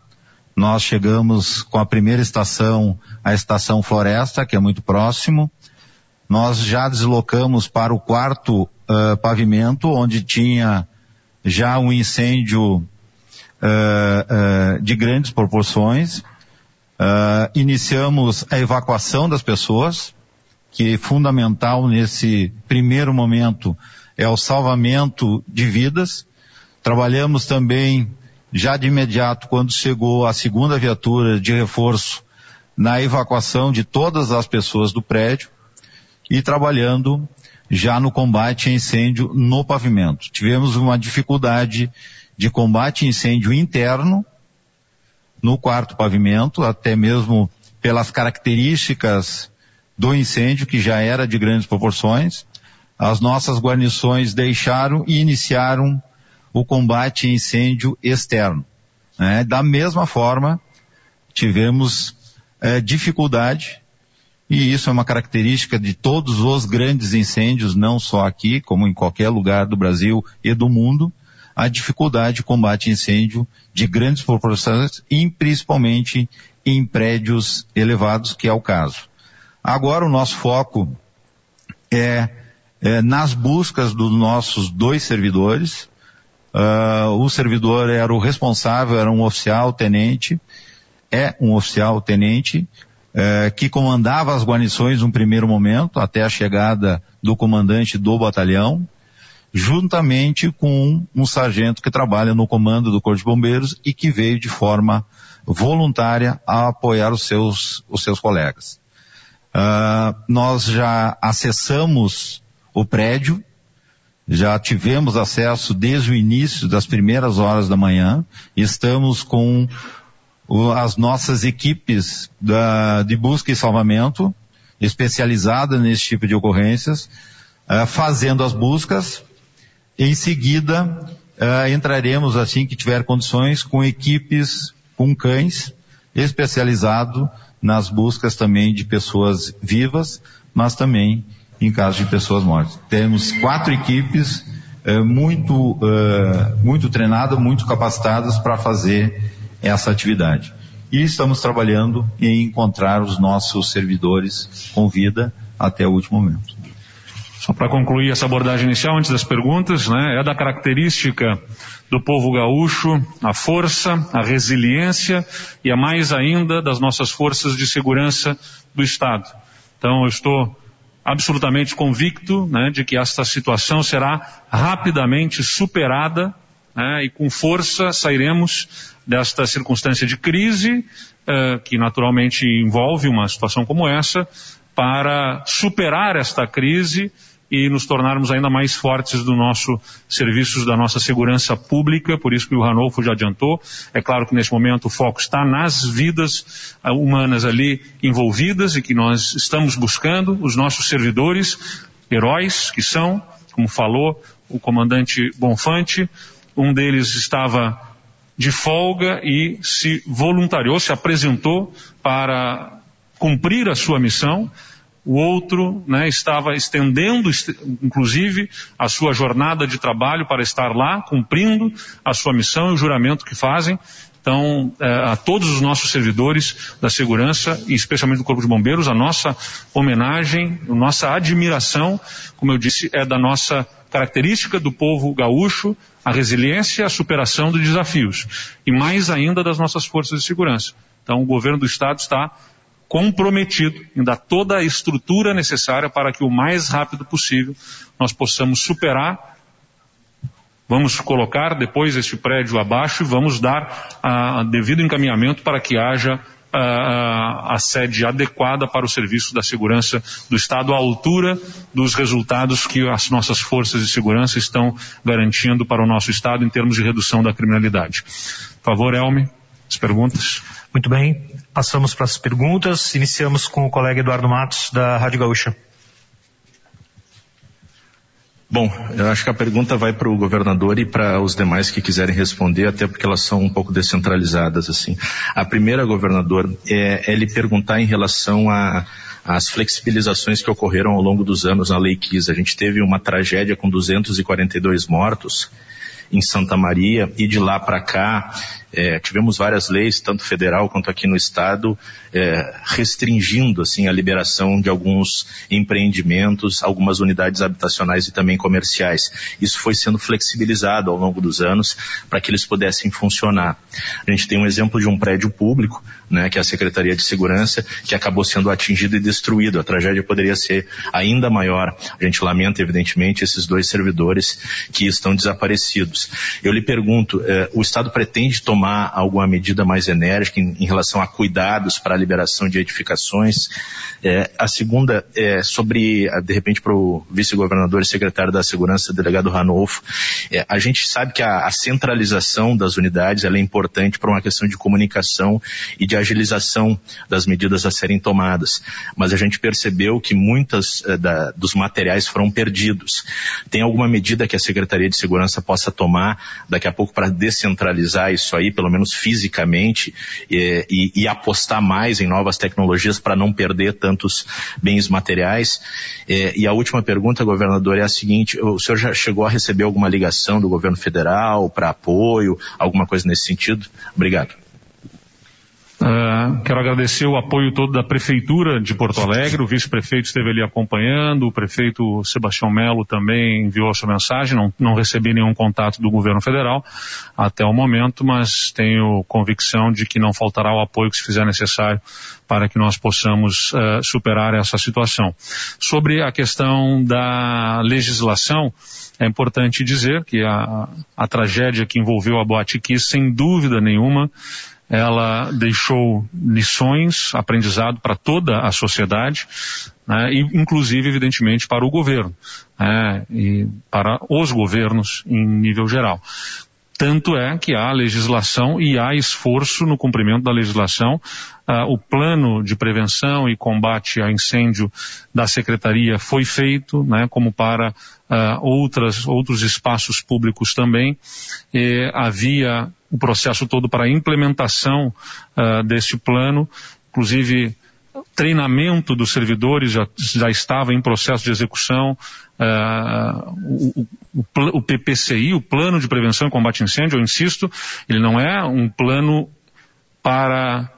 Nós chegamos com a primeira estação, a estação Floresta, que é muito próximo. Nós já deslocamos para o quarto uh, pavimento, onde tinha já um incêndio uh, uh, de grandes proporções. iniciamos a evacuação das pessoas, que é fundamental nesse primeiro momento é o salvamento de vidas. Trabalhamos também já de imediato, quando chegou a segunda viatura de reforço, na evacuação de todas as pessoas do prédio e trabalhando já no combate a incêndio no pavimento. Tivemos uma dificuldade de combate a incêndio interno no quarto pavimento, até mesmo pelas características do incêndio, que já era de grandes proporções. As nossas guarnições deixaram e iniciaram o combate a incêndio externo. Né? Da mesma forma, tivemos é, dificuldade, e isso é uma característica de todos os grandes incêndios, não só aqui, como em qualquer lugar do Brasil e do mundo, a dificuldade de combate a incêndio de grandes proporções, e principalmente em prédios elevados, que é o caso. Agora o nosso foco é, é nas buscas dos nossos dois servidores, Uh, o servidor era o responsável, era um oficial tenente, é um oficial tenente, uh, que comandava as guarnições num primeiro momento, até a chegada do comandante do batalhão, juntamente com um sargento que trabalha no comando do Corpo de Bombeiros e que veio de forma voluntária a apoiar os seus, os seus colegas. Uh, nós já acessamos o prédio, já tivemos acesso desde o início das primeiras horas da manhã. Estamos com as nossas equipes da, de busca e salvamento, especializada nesse tipo de ocorrências, uh, fazendo as buscas. Em seguida, uh, entraremos, assim que tiver condições, com equipes com cães, especializado nas buscas também de pessoas vivas, mas também em caso de pessoas mortas. Temos quatro equipes eh, muito, eh, muito treinadas, muito capacitadas para fazer essa atividade. E estamos trabalhando em encontrar os nossos servidores com vida até o último momento. Só para concluir essa abordagem inicial, antes das perguntas, né, é da característica do povo gaúcho a força, a resiliência e a mais ainda das nossas forças de segurança do Estado. Então, eu estou absolutamente convicto né, de que esta situação será rapidamente superada né, e com força sairemos desta circunstância de crise, uh, que naturalmente envolve uma situação como essa, para superar esta crise e nos tornarmos ainda mais fortes do nosso serviços da nossa segurança pública, por isso que o Ranolfo já adiantou. É claro que nesse momento o foco está nas vidas ah, humanas ali envolvidas e que nós estamos buscando os nossos servidores, heróis que são, como falou o comandante Bonfante, um deles estava de folga e se voluntariou, se apresentou para cumprir a sua missão, o outro né, estava estendendo, inclusive, a sua jornada de trabalho para estar lá, cumprindo a sua missão e o juramento que fazem. Então, eh, a todos os nossos servidores da segurança, e especialmente do Corpo de Bombeiros, a nossa homenagem, a nossa admiração, como eu disse, é da nossa característica do povo gaúcho, a resiliência e a superação de desafios, e mais ainda das nossas forças de segurança. Então, o governo do Estado está comprometido em dar toda a estrutura necessária para que o mais rápido possível nós possamos superar. Vamos colocar depois este prédio abaixo e vamos dar a, devido encaminhamento para que haja a, a, sede adequada para o serviço da segurança do Estado à altura dos resultados que as nossas forças de segurança estão garantindo para o nosso Estado em termos de redução da criminalidade. Por favor, Elme, as perguntas. Muito bem, passamos para as perguntas. Iniciamos com o colega Eduardo Matos, da Rádio Gaúcha. Bom, eu acho que a pergunta vai para o governador e para os demais que quiserem responder, até porque elas são um pouco descentralizadas, assim. A primeira, governador, é, é lhe perguntar em relação a, as flexibilizações que ocorreram ao longo dos anos na Lei Kiss. A gente teve uma tragédia com 242 mortos em Santa Maria e de lá para cá é, tivemos várias leis, tanto federal quanto aqui no estado, é, restringindo assim a liberação de alguns empreendimentos, algumas unidades habitacionais e também comerciais. Isso foi sendo flexibilizado ao longo dos anos para que eles pudessem funcionar. A gente tem um exemplo de um prédio público, né, que é a Secretaria de Segurança, que acabou sendo atingido e destruído. A tragédia poderia ser ainda maior. A gente lamenta, evidentemente, esses dois servidores que estão desaparecidos. Eu lhe pergunto, eh, o Estado pretende tomar tomar alguma medida mais enérgica em, em relação a cuidados para a liberação de edificações. É, a segunda é sobre, de repente, para o vice-governador e secretário da Segurança, delegado Ranolfo. É, a gente sabe que a, a centralização das unidades é importante para uma questão de comunicação e de agilização das medidas a serem tomadas. Mas a gente percebeu que muitas é, da, dos materiais foram perdidos. Tem alguma medida que a Secretaria de Segurança possa tomar daqui a pouco para descentralizar isso aí? Pelo menos fisicamente, e, e, e apostar mais em novas tecnologias para não perder tantos bens materiais. e a última pergunta, governador, é a seguinte: o senhor já chegou a receber alguma ligação do governo federal para apoio, alguma coisa nesse sentido? Obrigado. Uh, quero agradecer o apoio todo da Prefeitura de Porto Alegre, o vice-prefeito esteve ali acompanhando, o prefeito Sebastião Melo também enviou a sua mensagem, não, não recebi nenhum contato do governo federal até o momento, mas tenho convicção de que não faltará o apoio que se fizer necessário para que nós possamos uh, superar essa situação. Sobre a questão da legislação, é importante dizer que a, a tragédia que envolveu a Boate Kiss, sem dúvida nenhuma, ela deixou lições, aprendizado para toda a sociedade, né, inclusive, evidentemente, para o governo, né, e para os governos em nível geral. Tanto é que há legislação e há esforço no cumprimento da legislação. Uh, o plano de prevenção e combate a incêndio da secretaria foi feito, né, como para uh, outras, outros espaços públicos também. E havia o processo todo para a implementação uh, deste plano, inclusive treinamento dos servidores já, já estava em processo de execução, uh, o, o, o, PPCI, o Plano de Prevenção e Combate a Incêndio, eu insisto, ele não é um plano para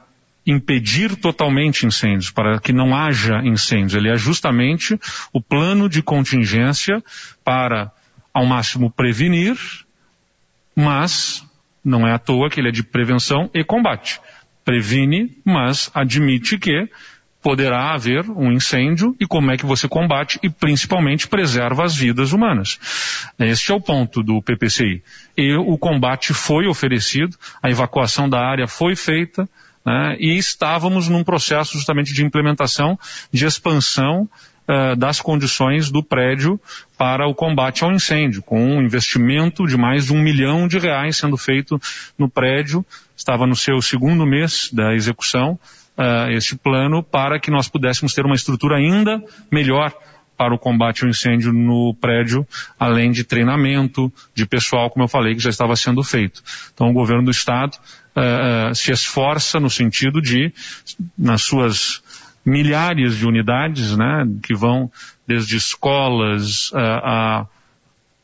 impedir totalmente incêndios, para que não haja incêndios, ele é justamente o plano de contingência para, ao máximo, prevenir, mas não é à toa que ele é de prevenção e combate. Previne, mas admite que poderá haver um incêndio e como é que você combate e principalmente preserva as vidas humanas. Este é o ponto do PPCI. E o combate foi oferecido, a evacuação da área foi feita, né, e estávamos num processo justamente de implementação, de expansão uh, das condições do prédio para o combate ao incêndio, com um investimento de mais de um milhão de reais sendo feito no prédio. Estava no seu segundo mês da execução uh, este plano para que nós pudéssemos ter uma estrutura ainda melhor para o combate ao incêndio no prédio, além de treinamento de pessoal, como eu falei, que já estava sendo feito. Então, o governo do Estado uh, se esforça no sentido de, nas suas milhares de unidades, né, que vão desde escolas a, a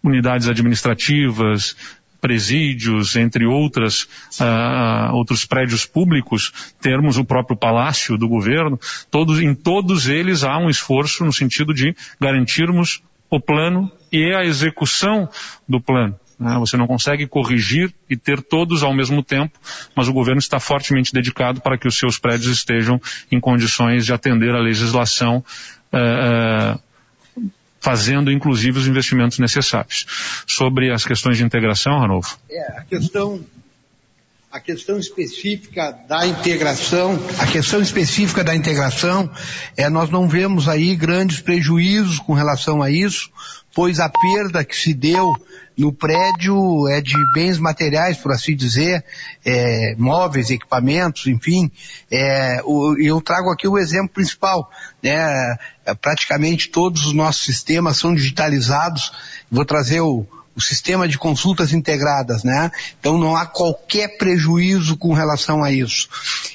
unidades administrativas, presídios, entre outras, outros prédios públicos, termos o próprio palácio do governo, todos, em todos eles há um esforço no sentido de garantirmos o plano e a execução do plano. Né? Você não consegue corrigir e ter todos ao mesmo tempo, mas o governo está fortemente dedicado para que os seus prédios estejam em condições de atender à legislação uh, fazendo inclusive os investimentos necessários. Sobre as questões de integração, Ranolfo? É, a questão a questão específica da integração, a questão específica da integração, é, nós não vemos aí grandes prejuízos com relação a isso, pois a perda que se deu no prédio é de bens materiais, por assim dizer, é, móveis, equipamentos, enfim. É, o, eu trago aqui o exemplo principal. Né? É, praticamente todos os nossos sistemas são digitalizados. Vou trazer o, o sistema de consultas integradas, né? Então não há qualquer prejuízo com relação a isso.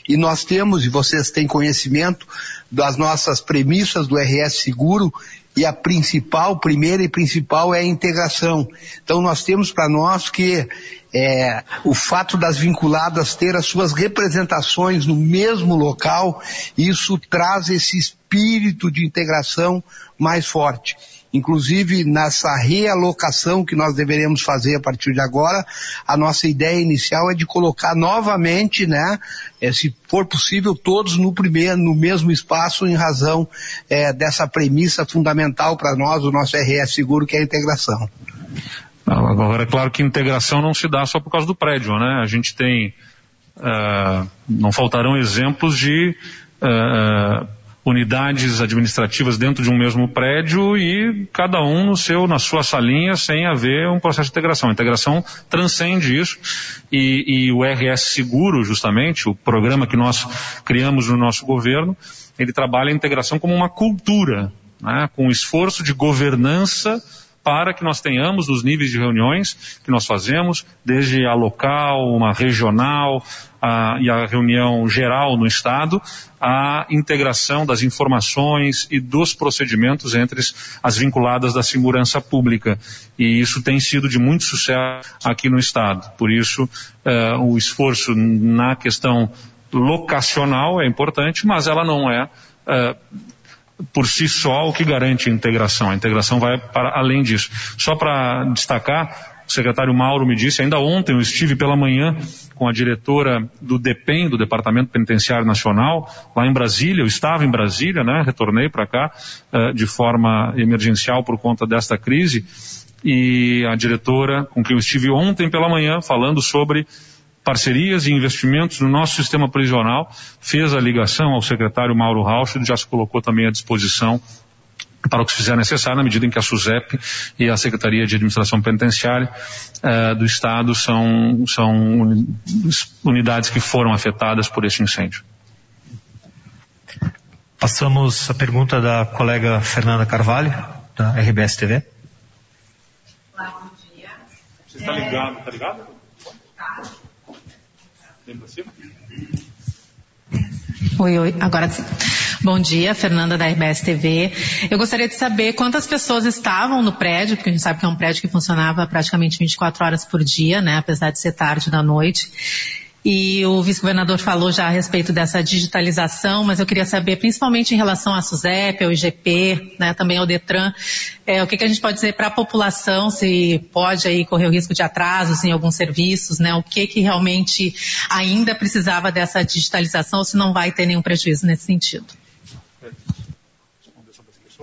E nós temos, e vocês têm conhecimento das nossas premissas do RS Seguro, e a principal, primeira e principal é a integração. Então nós temos para nós que é, o fato das vinculadas ter as suas representações no mesmo local, isso traz esse espírito de integração mais forte. Inclusive, nessa realocação que nós deveremos fazer a partir de agora, a nossa ideia inicial é de colocar novamente, né, é, se for possível, todos no primeiro, no mesmo espaço, em razão é, dessa premissa fundamental para nós, o nosso RS Seguro, que é a integração. Agora, é claro que integração não se dá só por causa do prédio, né? A gente tem, uh, não faltarão exemplos de uh, unidades administrativas dentro de um mesmo prédio e cada um no seu, na sua salinha, sem haver um processo de integração. A integração transcende isso e, e o RS Seguro, justamente, o programa que nós criamos no nosso governo, ele trabalha a integração como uma cultura, né, com esforço de governança para que nós tenhamos os níveis de reuniões que nós fazemos, desde a local, uma regional a, e a reunião geral no Estado, a integração das informações e dos procedimentos entre as vinculadas da segurança pública. E isso tem sido de muito sucesso aqui no Estado. Por isso, uh, o esforço na questão locacional é importante, mas ela não é uh, por si só o que garante a integração. A integração vai para além disso. Só para destacar, o secretário Mauro me disse, ainda ontem eu estive pela manhã com a diretora do DEPEN, do Departamento Penitenciário Nacional, lá em Brasília, eu estava em Brasília, né, retornei para cá uh, de forma emergencial por conta desta crise, e a diretora com quem eu estive ontem pela manhã falando sobre parcerias e investimentos no nosso sistema prisional, fez a ligação ao secretário Mauro Rauch e já se colocou também à disposição para o que se fizer necessário, na medida em que a SUSEP e a Secretaria de Administração Penitenciária eh, do Estado são, são unidades que foram afetadas por esse incêndio. Passamos a pergunta da colega Fernanda Carvalho, da RBS TV. Olá, bom dia. Você está ligado, está ligado? Oi, oi, agora sim. Bom dia, Fernanda da RBS TV. Eu gostaria de saber quantas pessoas estavam no prédio, porque a gente sabe que é um prédio que funcionava praticamente 24 horas por dia, né, apesar de ser tarde da noite. E o vice-governador falou já a respeito dessa digitalização, mas eu queria saber, principalmente em relação à SUSEP, ao IGP, né, também ao DETRAN, é, o que, que, a gente pode dizer para a população, se pode aí correr o risco de atrasos em alguns serviços, né, o que, que realmente ainda precisava dessa digitalização, ou se não vai ter nenhum prejuízo nesse sentido.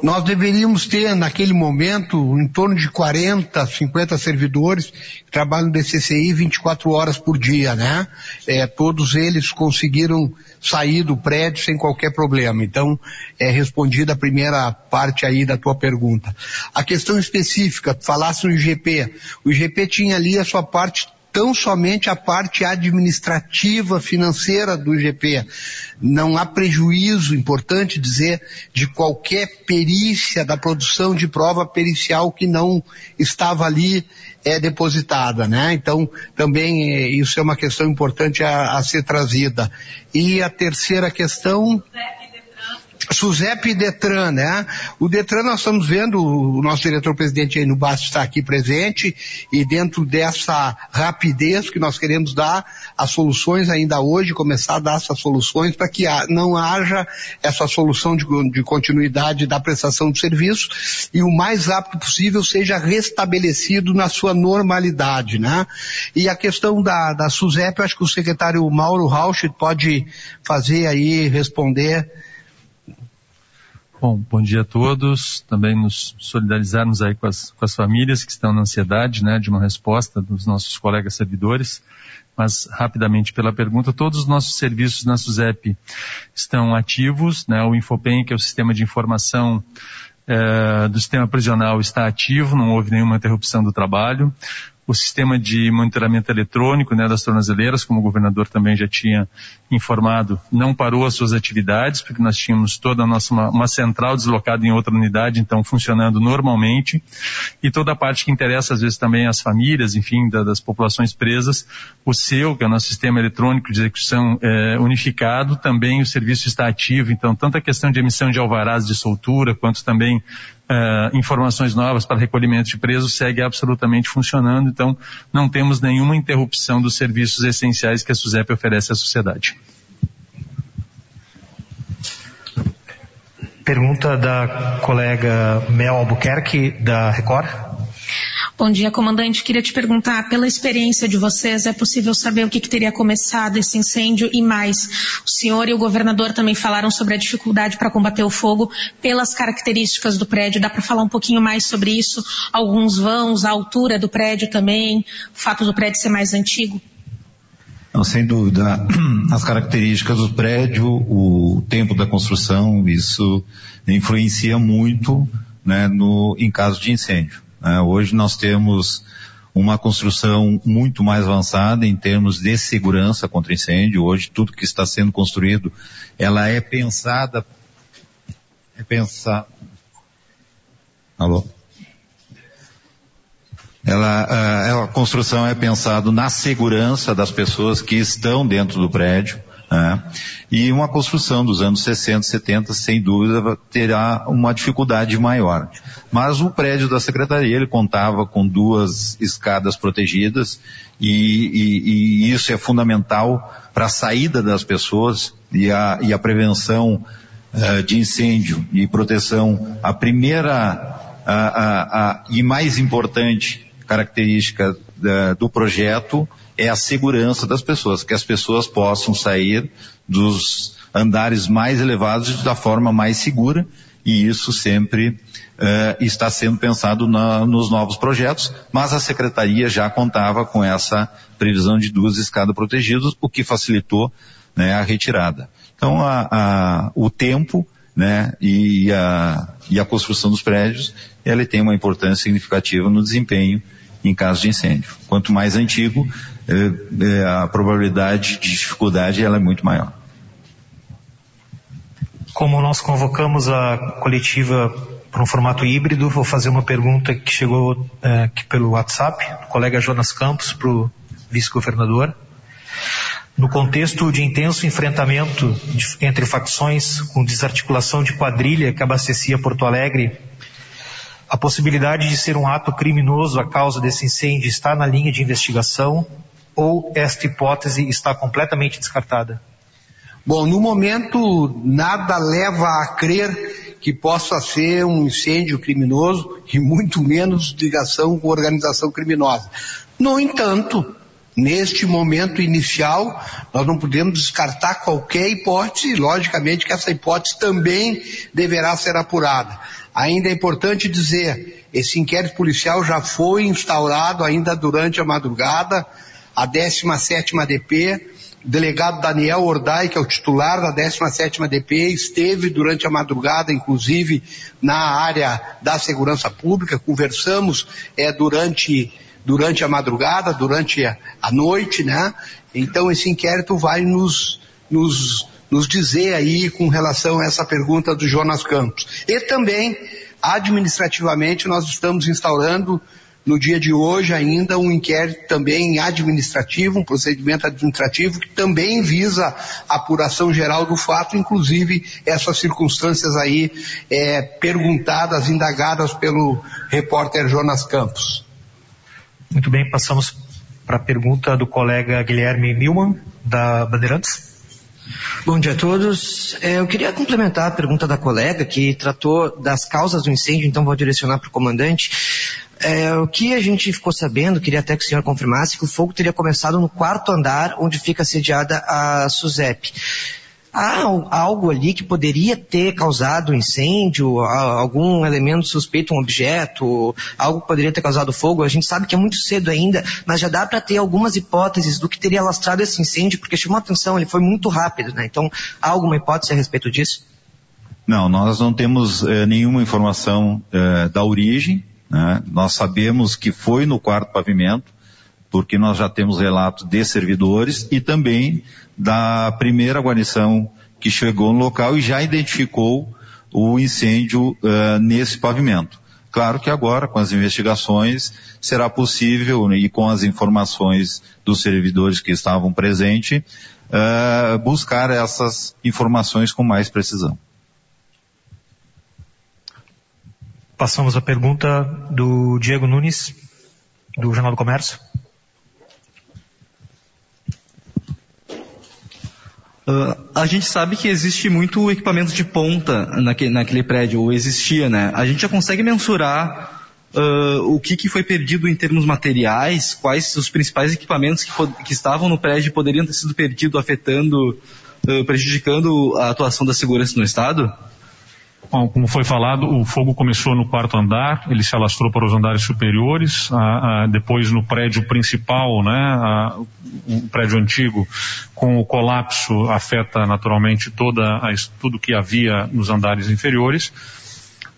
Nós deveríamos ter, naquele momento, em torno de 40, 50 servidores que trabalham no DCCI 24 horas por dia, né? É, todos eles conseguiram sair do prédio sem qualquer problema. Então, é respondida a primeira parte aí da tua pergunta. A questão específica, falasse no IGP. O IGP tinha ali a sua parte tão somente a parte administrativa financeira do IGP. Não há prejuízo, importante dizer, de qualquer perícia da produção de prova pericial que não estava ali é, depositada, né? Então, também é, isso é uma questão importante a, a ser trazida. E a terceira questão... SUSEP e Detran, né? O Detran nós estamos vendo, o nosso diretor-presidente aí no Basto está aqui presente e dentro dessa rapidez que nós queremos dar as soluções ainda hoje, começar a dar essas soluções para que não haja essa solução de, de continuidade da prestação de serviço e o mais rápido possível seja restabelecido na sua normalidade, né? E a questão da, da acho que o secretário Mauro Rausch pode fazer aí, responder Bom, bom dia a todos. Também nos solidarizarmos aí com as, com as famílias que estão na ansiedade, né, de uma resposta dos nossos colegas servidores. Mas, rapidamente, pela pergunta, todos os nossos serviços na SUSEP estão ativos, né, o Infopen, que é o sistema de informação é, do sistema prisional está ativo, não houve nenhuma interrupção do trabalho o sistema de monitoramento eletrônico né, das tornozeleiras, como o governador também já tinha informado, não parou as suas atividades, porque nós tínhamos toda a nossa uma, uma, central deslocada em outra unidade, então funcionando normalmente, e toda a parte que interessa às vezes também às famílias, enfim, da, das populações presas, o seu, que é o nosso sistema eletrônico de execução é, unificado, também o serviço está ativo, então tanto a questão de emissão de alvarás de soltura, quanto também uh, informações novas para recolhimento de presos segue absolutamente funcionando, então não temos nenhuma interrupção dos serviços essenciais que a SUSEP oferece à sociedade. Pergunta da colega Mel Albuquerque, da Record. Bom dia, comandante. Queria te perguntar, pela experiência de vocês, é possível saber o que, que, teria começado esse incêndio e mais? O senhor e o governador também falaram sobre a dificuldade para combater o fogo pelas características do prédio. Dá para falar um pouquinho mais sobre isso? Alguns vãos, a altura do prédio também, o fato do prédio ser mais antigo? Não, sem dúvida. As características do prédio, o tempo da construção, isso influencia muito né, no, em caso de incêndio. Né? Hoje nós temos uma construção muito mais avançada em termos de segurança contra incêndio. Hoje tudo que está sendo construído, ela é pensada, é pensar, alô? Ela, a construção é pensada na segurança das pessoas que estão dentro do prédio. Né? E uma construção dos anos 60, 70, sem dúvida, terá uma dificuldade maior. Mas o prédio da secretaria, ele contava com duas escadas protegidas e, e, e isso é fundamental para a saída das pessoas e a, e a prevenção uh, de incêndio e proteção. A primeira a, a, a, e mais importante característica uh, do projeto é a segurança das pessoas, que as pessoas possam sair dos andares mais elevados da forma mais segura e isso sempre uh, está sendo pensado na, nos novos projetos, mas a secretaria já contava com essa previsão de duas escadas protegidas, o que facilitou né, a retirada. Então, a, a, o tempo né, e, a, e a construção dos prédios, ela tem uma importância significativa no desempenho em caso de incêndio. Quanto mais antigo, a probabilidade de dificuldade ela é muito maior. Como nós convocamos a coletiva para um formato híbrido, vou fazer uma pergunta que chegou é, aqui pelo WhatsApp, do colega Jonas Campos, para o vice-governador. No contexto de intenso enfrentamento de, entre facções com desarticulação de quadrilha que abastecia Porto Alegre a possibilidade de ser um ato criminoso a causa desse incêndio está na linha de investigação ou esta hipótese está completamente descartada? Bom, no momento nada leva a crer que possa ser um incêndio criminoso e muito menos ligação com organização criminosa. No entanto, neste momento inicial, nós não podemos descartar qualquer hipótese, logicamente que essa hipótese também deverá ser apurada. Ainda é importante dizer, esse inquérito policial já foi instaurado ainda durante a madrugada, a 17ª DP, o delegado Daniel Ordai, que é o titular da 17ª DP, esteve durante a madrugada, inclusive, na área da segurança pública, conversamos é, durante, durante a madrugada, durante a, a noite, né? Então esse inquérito vai nos, nos nos dizer aí com relação a essa pergunta do Jonas Campos. E também, administrativamente, nós estamos instaurando no dia de hoje ainda um inquérito também administrativo, um procedimento administrativo que também visa a apuração geral do fato, inclusive essas circunstâncias aí é, perguntadas, indagadas pelo repórter Jonas Campos. Muito bem, passamos para a pergunta do colega Guilherme Milman, da Bandeirantes. Bom dia a todos. É, eu queria complementar a pergunta da colega que tratou das causas do incêndio, então vou direcionar para o comandante. É, o que a gente ficou sabendo, queria até que o senhor confirmasse, que o fogo teria começado no quarto andar, onde fica sediada a SUSEP. Há algo ali que poderia ter causado incêndio, algum elemento suspeito, um objeto, algo poderia ter causado fogo? A gente sabe que é muito cedo ainda, mas já dá para ter algumas hipóteses do que teria lastrado esse incêndio, porque chamou atenção, ele foi muito rápido, né? Então, há alguma hipótese a respeito disso? Não, nós não temos eh, nenhuma informação eh, da origem, né? Nós sabemos que foi no quarto pavimento, porque nós já temos relatos de servidores e também da primeira guarnição que chegou no local e já identificou o incêndio uh, nesse pavimento. Claro que agora, com as investigações, será possível, né, e com as informações dos servidores que estavam presentes, uh, buscar essas informações com mais precisão. Passamos à pergunta do Diego Nunes, do Jornal do Comércio. Uh, a gente sabe que existe muito equipamento de ponta naquele, naquele prédio, ou existia, né? A gente já consegue mensurar uh, o que, que foi perdido em termos materiais, quais os principais equipamentos que, que estavam no prédio poderiam ter sido perdidos, afetando, uh, prejudicando a atuação da segurança no Estado? Como foi falado, o fogo começou no quarto andar, ele se alastrou para os andares superiores, a, a, depois no prédio principal, né, a, o prédio antigo, com o colapso afeta naturalmente toda tudo que havia nos andares inferiores,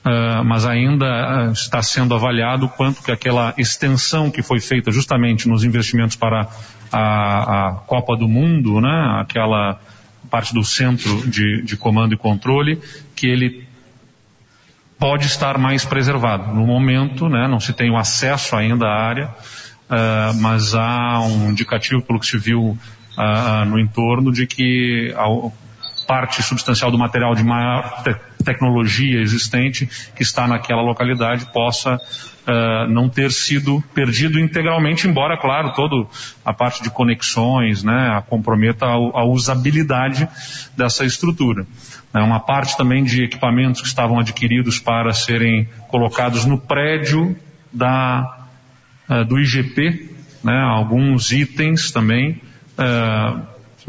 uh, mas ainda uh, está sendo avaliado quanto que aquela extensão que foi feita justamente nos investimentos para a, Copa do Mundo, né, aquela parte do centro de, de comando e controle, que ele pode estar mais preservado. No momento, né, não se tem o acesso ainda à área, uh, mas há um indicativo, pelo que se viu uh, no entorno, de que a parte substancial do material de maior te tecnologia existente que está naquela localidade possa uh, não ter sido perdido integralmente, embora, claro, toda a parte de conexões, né, comprometa a, a usabilidade dessa estrutura. É uma parte também de equipamentos que estavam adquiridos para serem colocados no prédio da, uh, do IGP, né, alguns itens também, uh,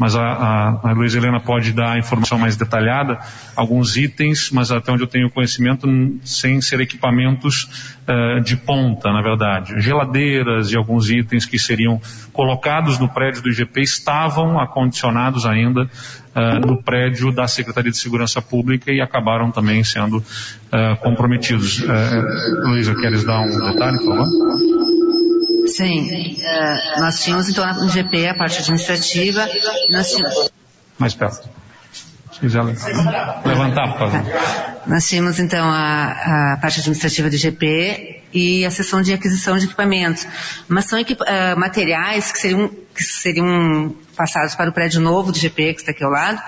mas a, a, a Luiz Helena pode dar informação mais detalhada, alguns itens, mas até onde eu tenho conhecimento, sem ser equipamentos uh, de ponta, na verdade. Geladeiras e alguns itens que seriam colocados no prédio do IGP estavam acondicionados ainda uh, no prédio da Secretaria de Segurança Pública e acabaram também sendo uh, comprometidos. Uh, Luísa, queres dar um detalhe, por favor? Sim, nós tínhamos então no GP a parte administrativa, nós tínhamos... Mais perto. Se quiser levantar, por favor. Nós tínhamos então a, a parte administrativa do GP e a seção de aquisição de equipamentos. Mas são uh, materiais que seriam, que seriam passados para o prédio novo do GP, que está aqui ao lado.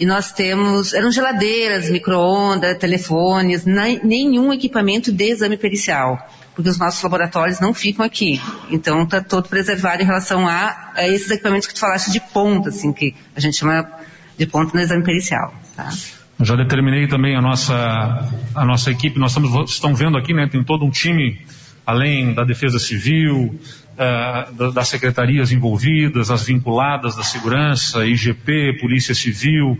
E nós temos, eram geladeiras, micro-ondas, telefones, nenhum equipamento de exame pericial. Porque os nossos laboratórios não ficam aqui. Então está todo preservado em relação a, a, esses equipamentos que tu falaste de ponta, assim, que a gente chama de ponta no exame pericial. Tá? Já determinei também a nossa, a nossa equipe, nós estamos, estão vendo aqui, né, tem todo um time, além da Defesa Civil, uh, das secretarias envolvidas, as vinculadas da segurança, IGP, Polícia Civil,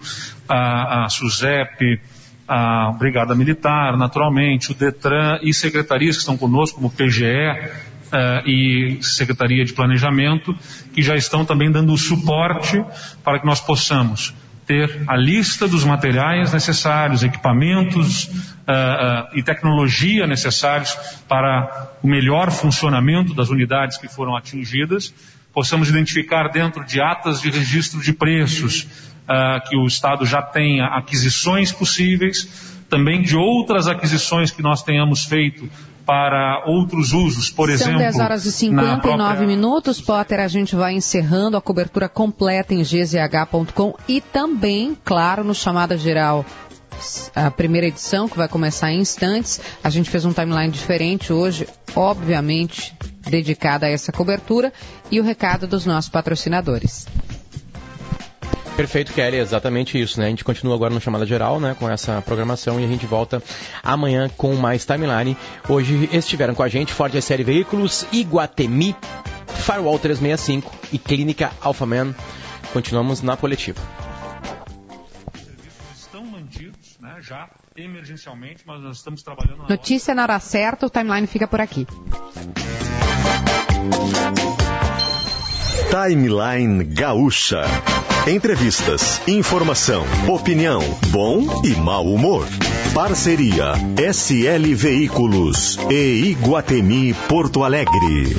a, a SUSEP, a Brigada Militar, naturalmente, o DETRAN e secretarias que estão conosco, como PGE, Uh, e Secretaria de Planejamento, que já estão também dando suporte para que nós possamos ter a lista dos materiais necessários, equipamentos uh, uh, e tecnologia necessários para o melhor funcionamento das unidades que foram atingidas, possamos identificar dentro de atas de registro de preços uh, que o Estado já tenha aquisições possíveis, também de outras aquisições que nós tenhamos feito para outros usos, por São exemplo. 10 horas e 59 própria... minutos, Potter. A gente vai encerrando a cobertura completa em gzh.com e também, claro, no Chamada Geral. A primeira edição, que vai começar em instantes. A gente fez um timeline diferente hoje, obviamente, dedicada a essa cobertura. E o recado dos nossos patrocinadores. Perfeito, Kelly, exatamente isso, né? A gente continua agora no Chamada Geral, né, com essa programação e a gente volta amanhã com mais timeline. Hoje estiveram com a gente Ford SL Veículos, Iguatemi, Firewall 365 e Clínica Alphaman. Continuamos na coletiva. Estão mantidos, né, já emergencialmente, mas nós estamos trabalhando na Notícia na hora certa, o timeline fica por aqui. Timeline Gaúcha. Entrevistas, informação, opinião, bom e mau humor. Parceria SL Veículos e Iguatemi Porto Alegre.